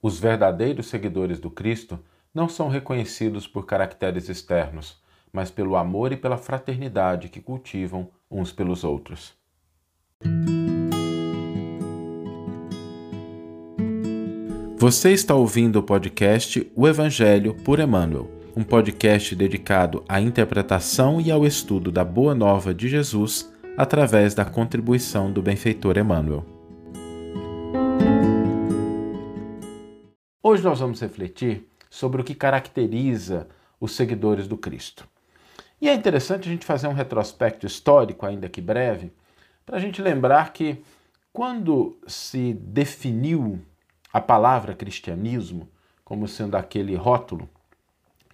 Os verdadeiros seguidores do Cristo não são reconhecidos por caracteres externos, mas pelo amor e pela fraternidade que cultivam uns pelos outros. Você está ouvindo o podcast O Evangelho por Emmanuel, um podcast dedicado à interpretação e ao estudo da Boa Nova de Jesus através da contribuição do benfeitor Emmanuel. Hoje nós vamos refletir sobre o que caracteriza os seguidores do Cristo. E é interessante a gente fazer um retrospecto histórico, ainda que breve, para a gente lembrar que quando se definiu a palavra cristianismo como sendo aquele rótulo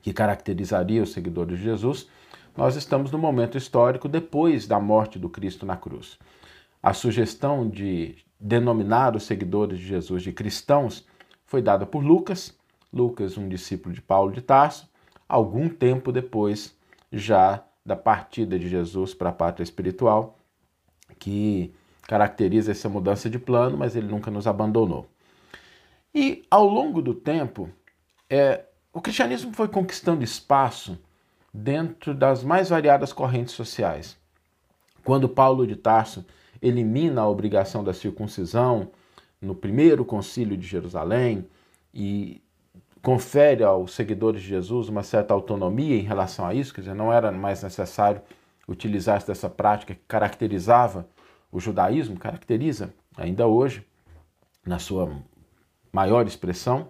que caracterizaria os seguidores de Jesus, nós estamos no momento histórico depois da morte do Cristo na cruz. A sugestão de denominar os seguidores de Jesus de cristãos foi dada por Lucas, Lucas, um discípulo de Paulo de Tarso, algum tempo depois já da partida de Jesus para a pátria espiritual, que caracteriza essa mudança de plano, mas ele nunca nos abandonou. E ao longo do tempo, é, o cristianismo foi conquistando espaço dentro das mais variadas correntes sociais. Quando Paulo de Tarso elimina a obrigação da circuncisão no primeiro concílio de Jerusalém e confere aos seguidores de Jesus uma certa autonomia em relação a isso, quer dizer, não era mais necessário utilizar dessa prática que caracterizava o judaísmo, caracteriza ainda hoje, na sua maior expressão,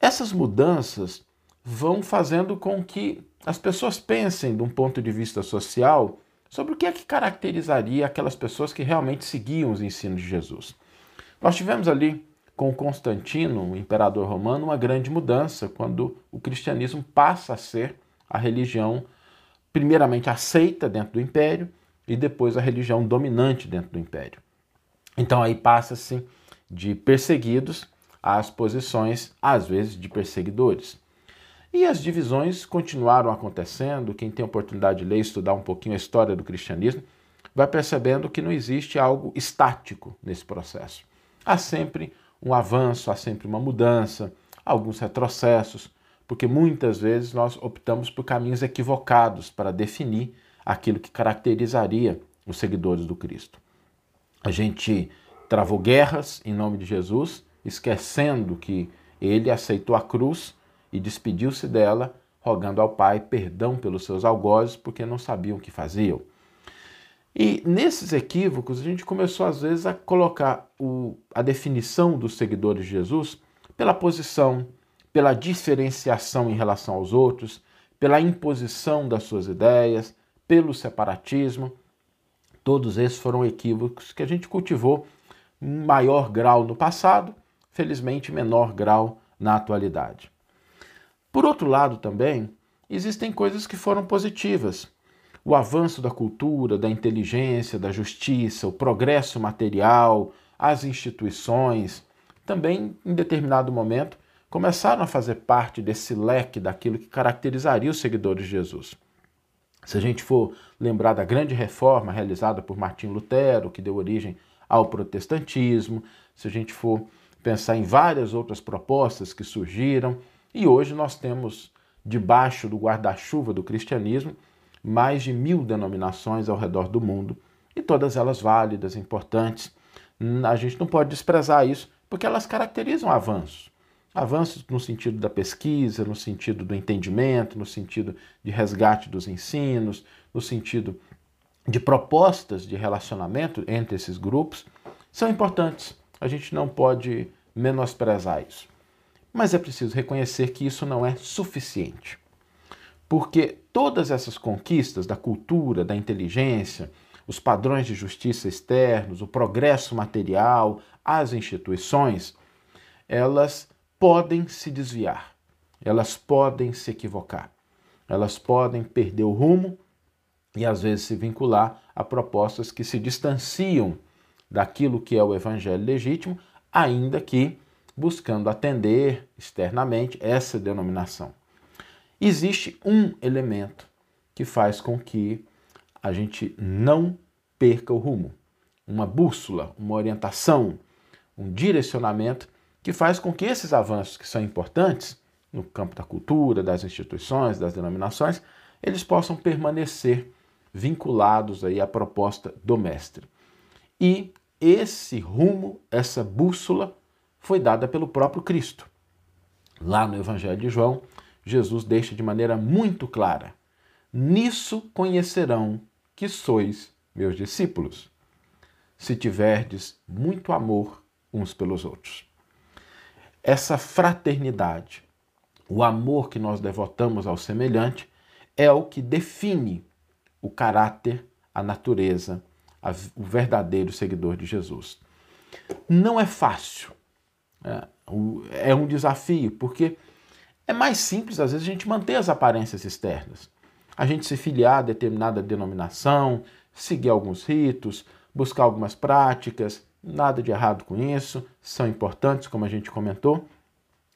essas mudanças vão fazendo com que as pessoas pensem, de um ponto de vista social, sobre o que é que caracterizaria aquelas pessoas que realmente seguiam os ensinos de Jesus. Nós tivemos ali com Constantino, o imperador romano, uma grande mudança quando o cristianismo passa a ser a religião primeiramente aceita dentro do império e depois a religião dominante dentro do império. Então aí passa-se de perseguidos às posições, às vezes, de perseguidores. E as divisões continuaram acontecendo. Quem tem oportunidade de ler e estudar um pouquinho a história do cristianismo vai percebendo que não existe algo estático nesse processo. Há sempre um avanço, há sempre uma mudança, alguns retrocessos, porque muitas vezes nós optamos por caminhos equivocados para definir aquilo que caracterizaria os seguidores do Cristo. A gente travou guerras em nome de Jesus, esquecendo que ele aceitou a cruz e despediu-se dela, rogando ao Pai perdão pelos seus algozes, porque não sabiam o que faziam. E nesses equívocos, a gente começou às vezes a colocar o, a definição dos seguidores de Jesus pela posição, pela diferenciação em relação aos outros, pela imposição das suas ideias, pelo separatismo. Todos esses foram equívocos que a gente cultivou em maior grau no passado, felizmente menor grau na atualidade. Por outro lado, também, existem coisas que foram positivas. O avanço da cultura, da inteligência, da justiça, o progresso material, as instituições, também, em determinado momento, começaram a fazer parte desse leque daquilo que caracterizaria os seguidores de Jesus. Se a gente for lembrar da grande reforma realizada por Martim Lutero, que deu origem ao protestantismo, se a gente for pensar em várias outras propostas que surgiram, e hoje nós temos, debaixo do guarda-chuva do cristianismo, mais de mil denominações ao redor do mundo, e todas elas válidas, importantes. A gente não pode desprezar isso, porque elas caracterizam avanços. Avanços no sentido da pesquisa, no sentido do entendimento, no sentido de resgate dos ensinos, no sentido de propostas de relacionamento entre esses grupos, são importantes. A gente não pode menosprezar isso. Mas é preciso reconhecer que isso não é suficiente. Porque todas essas conquistas da cultura, da inteligência, os padrões de justiça externos, o progresso material, as instituições, elas podem se desviar, elas podem se equivocar, elas podem perder o rumo e às vezes se vincular a propostas que se distanciam daquilo que é o evangelho legítimo, ainda que buscando atender externamente essa denominação. Existe um elemento que faz com que a gente não perca o rumo, uma bússola, uma orientação, um direcionamento que faz com que esses avanços que são importantes no campo da cultura, das instituições, das denominações, eles possam permanecer vinculados aí à proposta do mestre. E esse rumo, essa bússola foi dada pelo próprio Cristo. Lá no Evangelho de João, Jesus deixa de maneira muito clara: Nisso conhecerão que sois meus discípulos, se tiverdes muito amor uns pelos outros. Essa fraternidade, o amor que nós devotamos ao semelhante, é o que define o caráter, a natureza, a, o verdadeiro seguidor de Jesus. Não é fácil, é, é um desafio, porque é mais simples, às vezes, a gente manter as aparências externas. A gente se filiar a determinada denominação, seguir alguns ritos, buscar algumas práticas, nada de errado com isso, são importantes, como a gente comentou,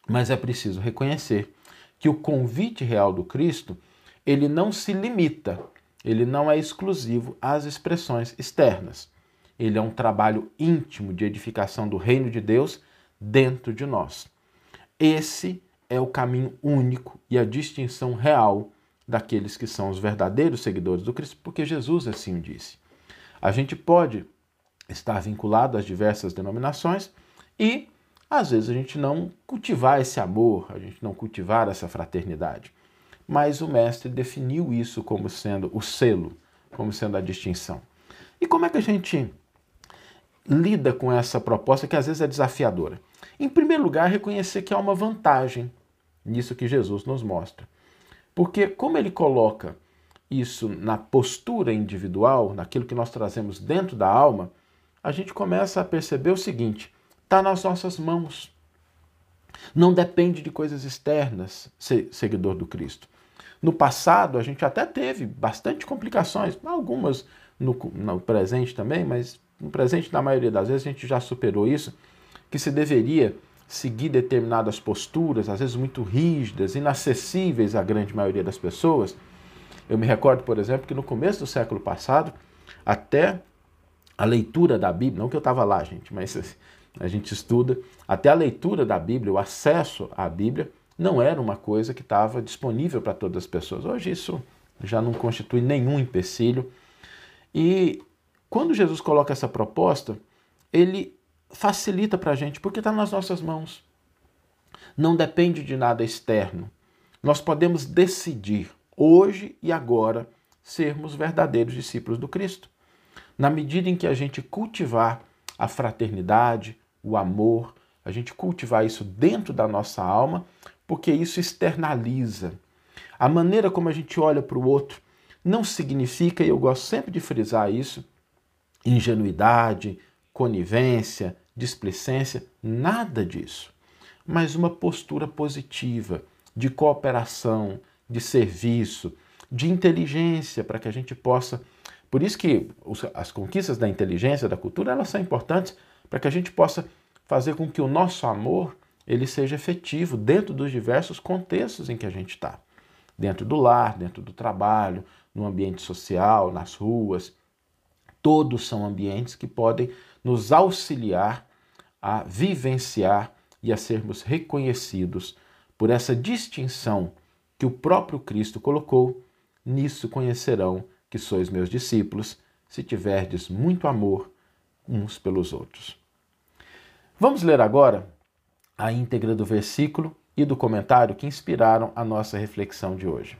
mas é preciso reconhecer que o convite real do Cristo, ele não se limita, ele não é exclusivo às expressões externas. Ele é um trabalho íntimo de edificação do reino de Deus dentro de nós. Esse é o caminho único e a distinção real daqueles que são os verdadeiros seguidores do Cristo, porque Jesus assim o disse. A gente pode estar vinculado às diversas denominações e, às vezes, a gente não cultivar esse amor, a gente não cultivar essa fraternidade. Mas o Mestre definiu isso como sendo o selo, como sendo a distinção. E como é que a gente lida com essa proposta que às vezes é desafiadora? Em primeiro lugar, reconhecer que há uma vantagem nisso que Jesus nos mostra. Porque, como ele coloca isso na postura individual, naquilo que nós trazemos dentro da alma, a gente começa a perceber o seguinte: está nas nossas mãos. Não depende de coisas externas ser seguidor do Cristo. No passado, a gente até teve bastante complicações, algumas no, no presente também, mas no presente, na maioria das vezes, a gente já superou isso, que se deveria seguir determinadas posturas, às vezes muito rígidas, inacessíveis à grande maioria das pessoas. Eu me recordo, por exemplo, que no começo do século passado, até a leitura da Bíblia, não que eu estava lá, gente, mas a gente estuda, até a leitura da Bíblia, o acesso à Bíblia, não era uma coisa que estava disponível para todas as pessoas. Hoje isso já não constitui nenhum empecilho. E quando Jesus coloca essa proposta, ele facilita para a gente, porque está nas nossas mãos. Não depende de nada externo. Nós podemos decidir, hoje e agora, sermos verdadeiros discípulos do Cristo. Na medida em que a gente cultivar a fraternidade, o amor, a gente cultivar isso dentro da nossa alma, porque isso externaliza. A maneira como a gente olha para o outro não significa, e eu gosto sempre de frisar isso, ingenuidade, conivência, displicência, nada disso. Mas uma postura positiva, de cooperação, de serviço, de inteligência, para que a gente possa. Por isso que as conquistas da inteligência, da cultura, elas são importantes para que a gente possa fazer com que o nosso amor ele seja efetivo dentro dos diversos contextos em que a gente está. Dentro do lar, dentro do trabalho, no ambiente social, nas ruas. Todos são ambientes que podem nos auxiliar a vivenciar e a sermos reconhecidos por essa distinção que o próprio Cristo colocou. Nisso conhecerão que sois meus discípulos, se tiverdes muito amor uns pelos outros. Vamos ler agora a íntegra do versículo e do comentário que inspiraram a nossa reflexão de hoje.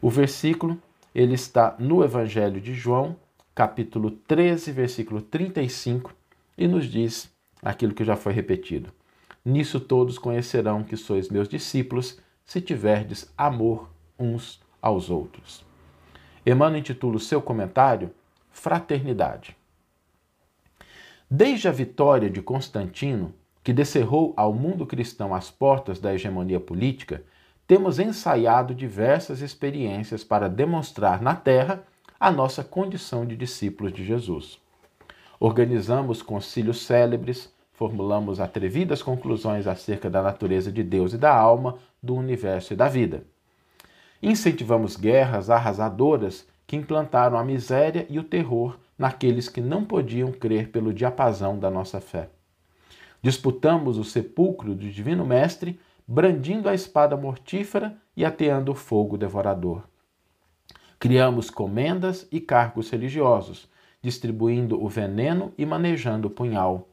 O versículo, ele está no Evangelho de João, capítulo 13, versículo 35, e nos diz aquilo que já foi repetido. Nisso todos conhecerão que sois meus discípulos, se tiverdes amor uns aos outros. Emmanuel intitula o seu comentário Fraternidade. Desde a vitória de Constantino, que descerrou ao mundo cristão as portas da hegemonia política, temos ensaiado diversas experiências para demonstrar na Terra a nossa condição de discípulos de Jesus. Organizamos concílios célebres, formulamos atrevidas conclusões acerca da natureza de Deus e da alma, do universo e da vida. Incentivamos guerras arrasadoras que implantaram a miséria e o terror naqueles que não podiam crer pelo diapasão da nossa fé. Disputamos o sepulcro do Divino Mestre, brandindo a espada mortífera e ateando o fogo devorador. Criamos comendas e cargos religiosos, distribuindo o veneno e manejando o punhal.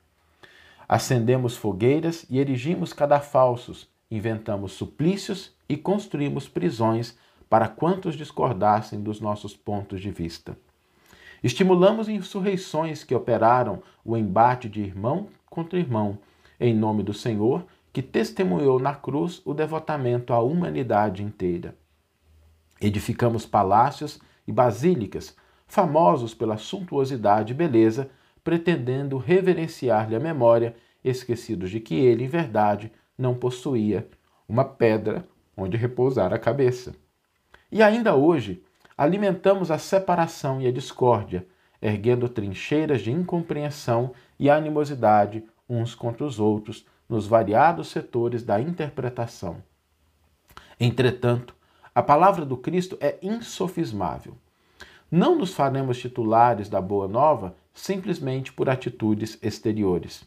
Acendemos fogueiras e erigimos cadafalsos, inventamos suplícios e construímos prisões para quantos discordassem dos nossos pontos de vista. Estimulamos insurreições que operaram o embate de irmão contra irmão, em nome do Senhor, que testemunhou na cruz o devotamento à humanidade inteira. Edificamos palácios e basílicas, famosos pela suntuosidade e beleza, pretendendo reverenciar-lhe a memória, esquecidos de que ele, em verdade, não possuía uma pedra onde repousar a cabeça. E ainda hoje, alimentamos a separação e a discórdia, erguendo trincheiras de incompreensão e animosidade uns contra os outros nos variados setores da interpretação. Entretanto, a palavra do Cristo é insofismável. Não nos faremos titulares da Boa Nova simplesmente por atitudes exteriores.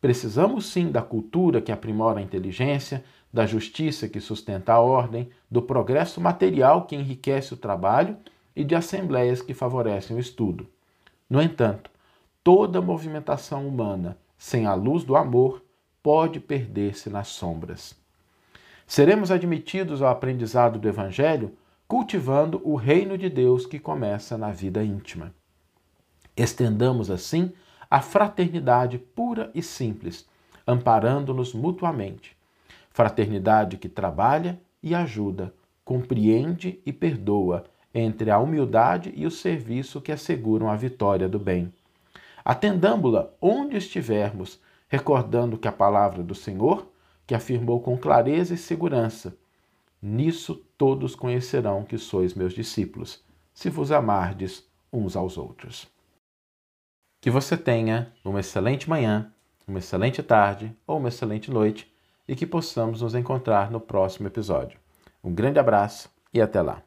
Precisamos sim da cultura que aprimora a inteligência, da justiça que sustenta a ordem, do progresso material que enriquece o trabalho e de assembleias que favorecem o estudo. No entanto, toda movimentação humana sem a luz do amor pode perder-se nas sombras. Seremos admitidos ao aprendizado do Evangelho cultivando o reino de Deus que começa na vida íntima. Estendamos assim a fraternidade pura e simples, amparando-nos mutuamente Fraternidade que trabalha e ajuda, compreende e perdoa, entre a humildade e o serviço que asseguram a vitória do bem. Atendamo-la onde estivermos, recordando que a palavra do Senhor, que afirmou com clareza e segurança: Nisso todos conhecerão que sois meus discípulos, se vos amardes uns aos outros. Que você tenha uma excelente manhã, uma excelente tarde ou uma excelente noite e que possamos nos encontrar no próximo episódio. Um grande abraço e até lá!